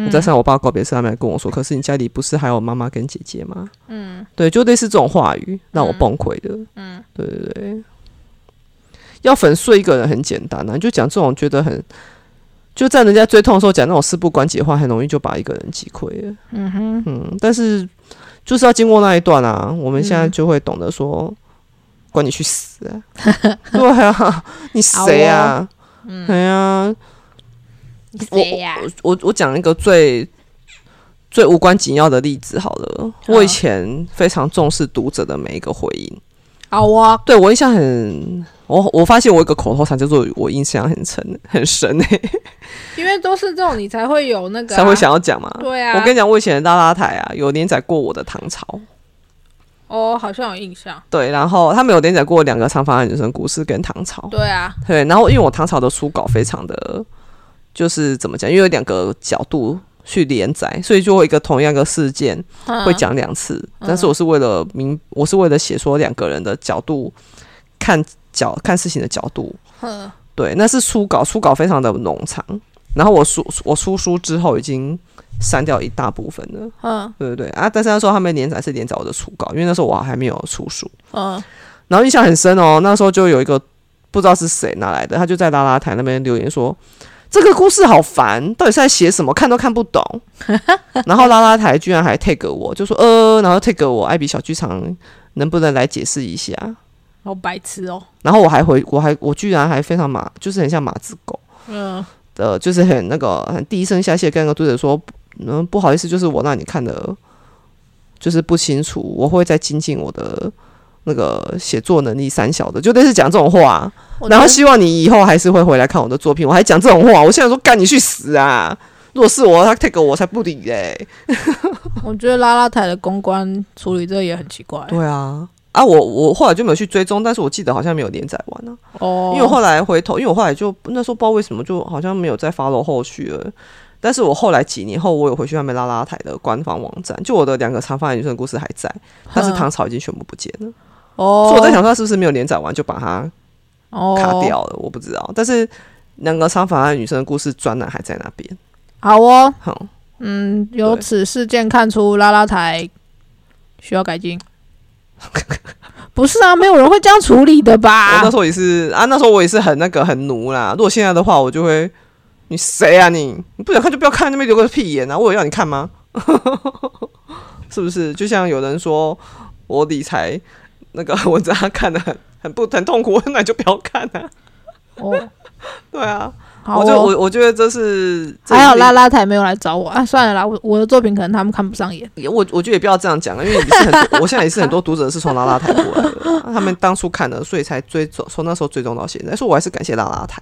B: 我在上我爸告别式，他们还跟我说，可是你家里不是还有妈妈跟姐姐吗？
A: 嗯
B: 对，就类似这种话语让我崩溃的。
A: 嗯，
B: 对对对，要粉碎一个人很简单啊，你就讲这种觉得很。就在人家最痛的时候讲那种事不关己的话，很容易就把一个人击溃了。
A: 嗯哼，
B: 嗯，但是就是要经过那一段啊，我们现在
A: 嗯
B: 就会懂得说，管你去死啊！[laughs] 对啊，你谁啊？[laughs]
A: 嗯，
B: 对啊，我？我我我讲一个最最无关紧要的例子好了。我以前非常重视读者的每一个回应，
A: 好啊，
B: 对我印象很，我我发现我有一个口头禅叫做我印象很深很深诶、
A: 因为都是这种你才会有那个啊
B: 才会想要讲嘛。
A: 对啊，
B: 我跟你讲，我以前的拉拉台啊，有连载过我的唐朝，
A: 哦，好像有印象，
B: 对，然后他们有连载过两个长发女生故事跟唐朝，
A: 对啊，
B: 对，然后因为我唐朝的书稿非常的，就是怎么讲，因为有两个角度去连载，所以就会一个同样的事件会
A: 嗯
B: 讲两次，但是我是为了明，我是为了写说两个人的角度看角看事情的角度，
A: 嗯。
B: 对，那是初稿，初稿非常的冗长，然后我书我出书之后已经删掉一大部分了，
A: 嗯。
B: 对对对。啊，但是那时候他们连载是连载我的初稿，因为那时候我还没有出书，
A: 嗯。
B: 然后印象很深哦，那时候就有一个不知道是谁拿来的，他就在拉拉台那边留言说。这个故事好烦，到底是在写什么？看都看不懂。[laughs] 然后拉拉台居然还 take 我，就说呃，然后 take 我艾比小剧场能不能来解释一下？
A: 好白痴哦，
B: 然后我还回，我还我居然还非常马，就是很像马子狗。
A: 嗯
B: 呃，就是很那个很低声下气跟那个读者说，嗯，不好意思，就是我让你看的，就是不清楚，我会再精进我的那个写作能力三小的，就类似讲这种话，然后希望你以后还是会回来看我的作品，我还讲这种话，我现在说干你去死啊！如果是我，他 take 我才不理嘞、[laughs]
A: 我觉得拉拉台的公关处理这个也很奇怪
B: 对啊，啊，我我后来就没有去追踪，但是我记得好像没有连载完啊。
A: 哦，
B: 因为我后来回头，因为我后来就那时候不知道为什么，就好像没有再 follow 后续了。但是我后来几年后，我有回去他们拉拉台的官方网站，就我的两个长发女生的故事还在，但是唐朝已经全部不见了。
A: 哦，
B: 所以我在想说，他是不是没有连载完就把它
A: 哦
B: 卡掉了？我不知道。但是两个长发女生的故事专栏还在那边。
A: 好哦，
B: 好，
A: 嗯，由此事件看出拉拉台需要改进。[laughs] 不是啊，没有人会这样处理的
B: 我
A: 吧
B: 那时？候也是啊，那时候我也是很那个很奴啦。如果现在的话，我就会，你谁啊你？你不想看就不要看，那边留个屁眼啊！我有要你看吗？[laughs] 是不是？就像有人说我理财那个 [laughs] 文章看的很很不很痛苦，那你就不要看啊。
A: 哦，[laughs]
B: 对啊，
A: 好
B: 我就
A: 哦。
B: 我我觉得这是这
A: 还好拉拉台没有来找我啊，算了啦，我我的作品可能他们看不上眼。
B: 也我我觉得也不要这样讲，因为也是很多，[laughs] 我现在也是很多读者是从拉拉台过来的，他们当初看的，所以才追踪，从那时候追踪到现在，所以我还是感谢拉拉台。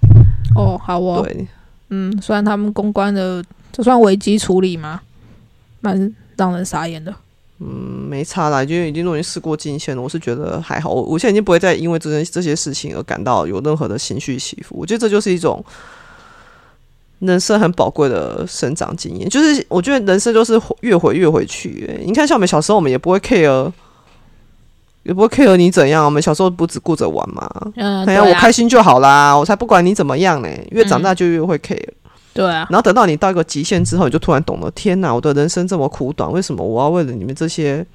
A: 哦，好哦，
B: 对，
A: 嗯，虽然他们公关的这算危机处理吗？蛮让人傻眼的。
B: 嗯，没差啦，因为已经都已经事过境迁了，我是觉得还好。我我现在已经不会再因为这件这些事情而感到有任何的情绪起伏。我觉得这就是一种人生很宝贵的生长经验。就是我觉得人生就是越回越回去、欸。你看，像我们小时候，我们也不会 care，也不会 care 你怎样。我们小时候不只顾着玩嘛，
A: 嗯，
B: 哎呀，
A: 啊
B: 我开心就好啦，我才不管你怎么样呢。越长大就越会 care。
A: 对啊，
B: 然后等到你到一个极限之后，你就突然懂了，天哪，我的人生这么苦短，为什么我要为了你们这些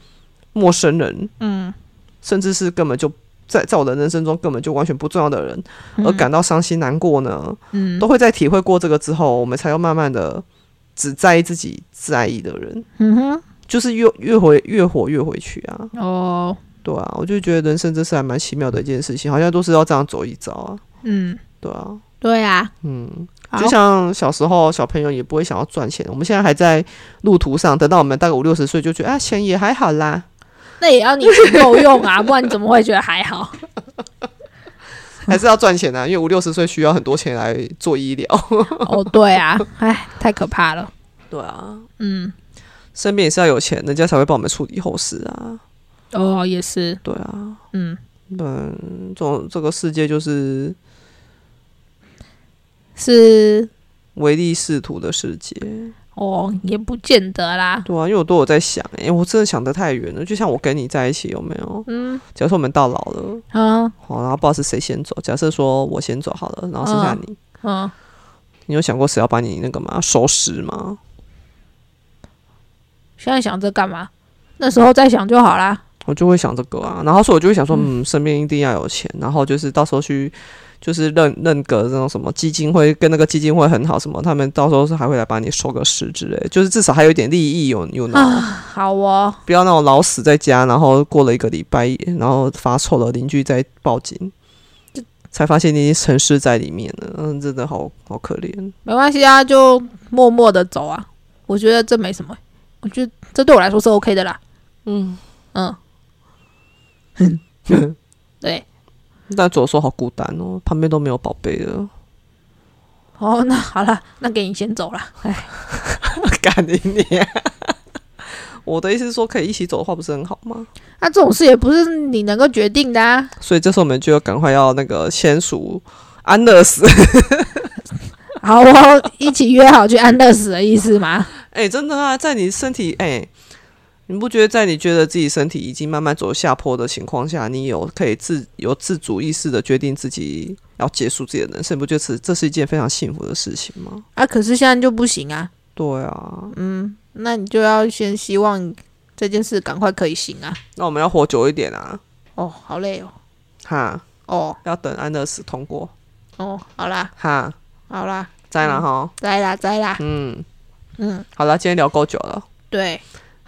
B: 陌生人，
A: 嗯，
B: 甚至是根本就在在我的人生中根本就完全不重要的人，而感到伤心难过呢？
A: 嗯。
B: 都会在体会过这个之后，我们才要慢慢的只在意自己在意的人，
A: 嗯哼，
B: 就是越越回越活越回去啊，
A: 哦，
B: 对啊，我就觉得人生真是还蛮奇妙的一件事情，好像都是要这样走一遭啊，
A: 嗯，
B: 对啊，
A: 对啊，
B: 嗯，就像小时候小朋友也不会想要赚钱，我们现在还在路途上，等到我们大概五六十岁就觉得啊，钱也还好啦。
A: 那也要你钱够用啊，[laughs] 不然你怎么会觉得还好？[laughs]
B: 还是要赚钱啊，因为五六十岁需要很多钱来做医疗。
A: 哦，对啊，哎，太可怕了。
B: 对啊，
A: 嗯，
B: 身边也是要有钱，人家才会帮我们处理后事啊。
A: 哦，也是，
B: 对啊，
A: 嗯，
B: 嗯，这种这个世界就是
A: 是
B: 唯利是图的世界。
A: 哦，也不见得啦。
B: 对啊，因为我都有在想，哎、我真的想得太远了。就像我跟你在一起，有没有？
A: 嗯
B: 假如说我们到老了，
A: 啊
B: 好，然后不知道是谁先走。假设说我先走好了，然后剩下你，
A: 嗯，
B: 你有想过谁要把你那个嘛？收拾吗？
A: 现在想这干嘛？那时候再想就好啦。
B: 我就会想这个啊，然后所以我就会想说，嗯，身边一定要有钱，然后就是到时候去，就是认认个那种什么基金会，跟那个基金会很好，什么他们到时候是还会来帮你收个尸之类，就是至少还有一点利益有有拿，
A: 好哦，
B: 不要那种老死在家，然后过了一个礼拜，然后发臭了，邻居再报警，才发现你已经沉尸在里面了，嗯，真的好好可怜。
A: 没关系啊，就默默的走啊。我觉得这没什么，我觉得这对我来说是 OK 的啦。
B: 嗯
A: 嗯，[laughs] 对。
B: 但左手好孤单哦，旁边都没有宝贝了，
A: 哦，那好了，那给你先走了。哎，[laughs]
B: 干你娘！我的意思是说，可以一起走的话，不是很好吗？
A: 那、这种事也不是你能够决定的啊。
B: 所以这时候我们就要赶快要那个签署安乐死。[laughs]
A: 好哦，一起约好去安乐死的意思吗？[laughs]
B: 哎、真的啊，在你身体哎、你不觉得在你觉得自己身体已经慢慢走下坡的情况下，你有可以自有自主意识的决定自己要结束自己的人生，你不觉得这这是一件非常幸福的事情吗？
A: 啊，可是现在就不行啊。
B: 对啊，
A: 嗯，那你就要先希望这件事赶快可以行啊。
B: 那我们要活久一点啊，
A: 哦，好累哦。
B: 哈，
A: 哦。
B: 要等安乐死通过，
A: 哦，好啦，
B: 哈，
A: 好啦，
B: 在了哈，
A: 在啦，在啦。
B: 嗯，
A: 嗯，
B: 好了，今天聊够久了。
A: 对，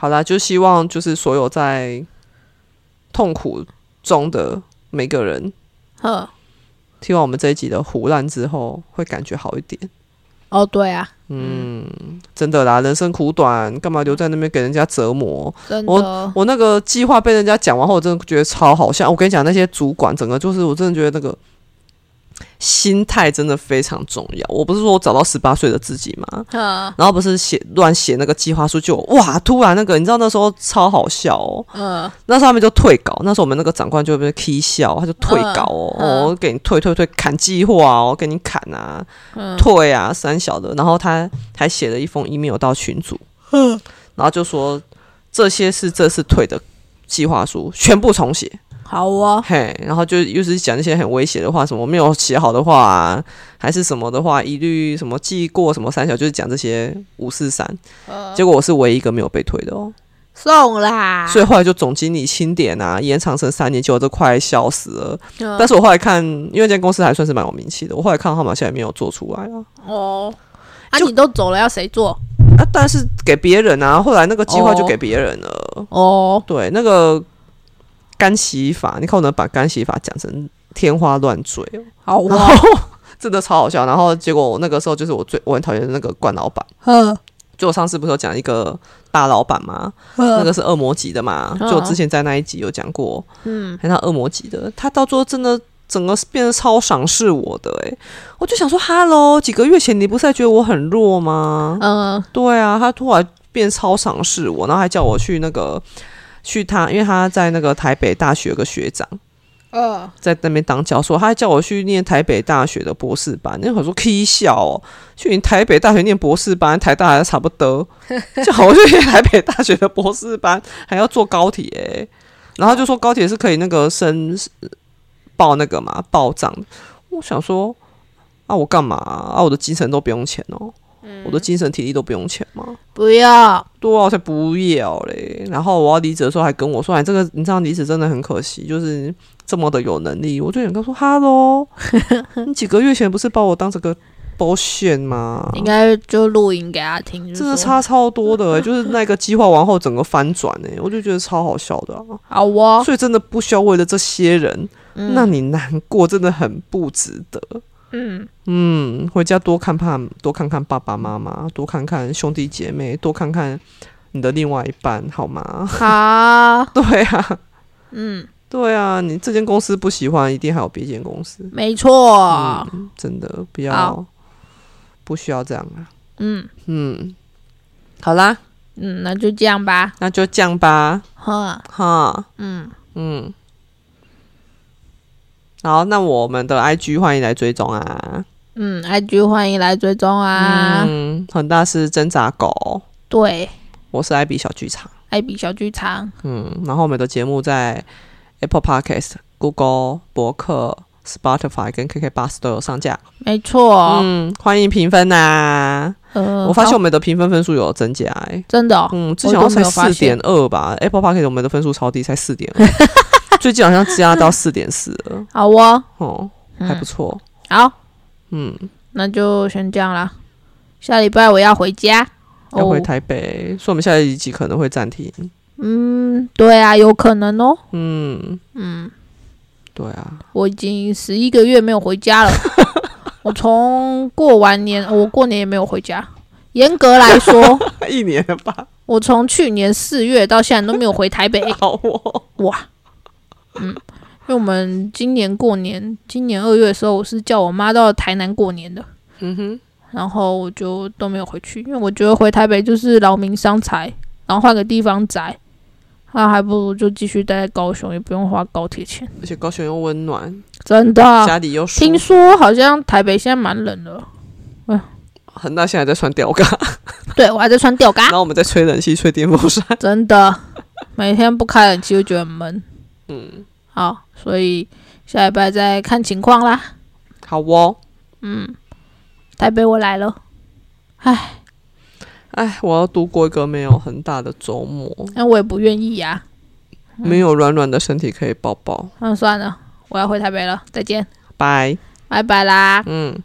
B: 好啦，就希望就是所有在痛苦中的每个人，
A: 呵，
B: 听完我们这一集的胡乱之后，会感觉好一点。
A: 哦，对啊，
B: 嗯，真的啦，人生苦短，干嘛留在那边给人家折磨？
A: 真的，
B: 我那个计划被人家讲完后，我真的觉得超好笑。我跟你讲，那些主管整个就是，我真的觉得那个心态真的非常重要。我不是说我找到十八岁的自己吗？
A: 嗯。
B: 然后不是写乱写那个计划书就，哇，突然那个你知道那时候超好笑哦。
A: 嗯，
B: 那时候他们就退稿，那时候我们那个长官就被踢笑，他就退稿哦，哦，给你退退退，砍计划哦，给你砍啊，
A: 嗯。
B: 退啊，三小的，然后他还写了一封 email 到群组，
A: 嗯。
B: 然后就说这些是这次退的计划书，全部重写，
A: 好哦，
B: 嘿，然后就又是讲那些很威胁的话，什么没有写好的话、啊，还是什么的话，一律什么记过什么三小，就是讲这些五四三，
A: 呃
B: 结果我是唯一一个没有被退的哦。
A: 送啦。
B: 所以后来就总经理清点啊，延长成三年，结果都快笑死了。
A: 嗯
B: 但是我后来看，因为这间公司还算是蛮有名气的，我后来看号码现在没有做出来啊。
A: 哦，啊，你都走了，要谁做？
B: 啊，但是给别人啊，后来那个计划就给别人了。
A: 哦，
B: 对，那个干洗法，你看我能把干洗法讲成天花乱坠哦，
A: 好
B: 然
A: 哦，
B: 后 [laughs] 真的超好笑。然后结果我那个时候就是我最我很讨厌的那个冠老板。[laughs]
A: 呵，
B: 就我上次不是有讲一个大老板吗？那，个是恶魔级的嘛？
A: 嗯
B: 就我之前在那一集有讲过，
A: 嗯，
B: 还是他恶魔级的，他到最后真的整个变得超赏识我的诶、我就想说，Hello，几个月前你不是还觉得我很弱吗？
A: 嗯，
B: 对啊，他突然变超赏识我，然后还叫我去那个去他，因为他在那个台北大学有个学长
A: 呃，
B: 在那边当教授，他还叫我去念台北大学的博士班。那会儿说 K 笑哦，去你台北大学念博士班，台大还差不多，[laughs] 就好我去念台北大学的博士班，还要坐高铁、欸，然后就说高铁是可以那个升报那个嘛报账。我想说啊，我干嘛啊？我的精神都不用钱哦，我的精神体力都不用钱吗？
A: 不要，
B: 对啊，我才不要嘞！然后我要离职的时候还跟我说：“哎，这个你知道离职真的很可惜，就是这么的有能力。”我就想跟他说：“Hello，[laughs] 你几个月前不是把我当成个 bullshit 吗？
A: 应该就录音给他听，
B: 真的差超多的、欸，[laughs] 就是那个计划完后整个翻转哎、我就觉得超好笑的啊！
A: 好哦，
B: 所以真的不需要为了这些人，
A: 嗯
B: 那你难过真的很不值得。
A: 嗯，
B: 嗯，回家多看看，多看看爸爸妈妈，多看看兄弟姐妹，多看看你的另外一半，好吗？
A: 好，[laughs]
B: 对啊，
A: 嗯，
B: 对啊，你这间公司不喜欢，一定还有别间公司，
A: 没错，
B: 真的不要，不需要这样啊。
A: 嗯。
B: 嗯，好啦，
A: 嗯，那就这样吧，
B: 那就这样吧，
A: 哈，
B: 哈，
A: 嗯，
B: 嗯。好，那我们的 IG 欢迎来追踪啊。
A: 嗯，IG 欢迎来追踪啊，
B: 嗯，很大是挣扎狗，
A: 对，
B: 我是艾比小剧场。
A: 艾比小剧场，
B: 嗯，然后我们的节目在 Apple Podcast、Google 博客、Spotify 跟 KK Bus 都有上架。
A: 没错，
B: 嗯，欢迎评分呐、
A: 呃，
B: 我发现我们的评分分数有增加、欸，
A: 真的哦，
B: 嗯，之前好像才四点二吧，Apple Podcast 我们的分数超低，才四点二，最近好像加到 [laughs] 四点四了，
A: 好哦，
B: 哦，还不错，
A: 好，
B: 嗯，
A: 那就先这样啦。下礼拜我要回家，哦，
B: 要回台北，所以我们下一集可能会暂停，
A: 嗯，对啊，有可能哦，
B: 嗯，
A: 嗯，
B: 对啊，
A: 我已经十一个月没有回家了。[laughs] 我从过完年，我过年也没有回家。严格来说，[laughs]
B: 一年了吧，
A: 我从去年四月到现在都没有回台北。
B: 好哦，
A: 哇，嗯，因为我们今年过年，今年二月的时候，我是叫我妈到台南过年的，
B: 嗯哼，
A: 然后我就都没有回去，因为我觉得回台北就是劳民伤财，然后换个地方宅，那还不如就继续待在高雄，也不用花高铁钱。
B: 而且高雄又温暖，
A: 真的，
B: 家里又舒
A: 听。说好像台北现在蛮冷的，哎
B: 恒大现在在穿吊嘎，[laughs]
A: 对我还在穿吊嘎
B: 然，后我们在吹冷气、吹电风扇。
A: 真的，每天不开冷气就觉得很闷。
B: 嗯，
A: 好，所以下礼拜再看情况啦。
B: 好哦。
A: 嗯，台北我来了，唉，
B: 哎，我要度过一个没有很大的周末，
A: 那我也不愿意呀、
B: 没有软软的身体可以抱抱。
A: 那算了，我要回台北了，再见，
B: 拜。
A: 拜拜啦。
B: 嗯。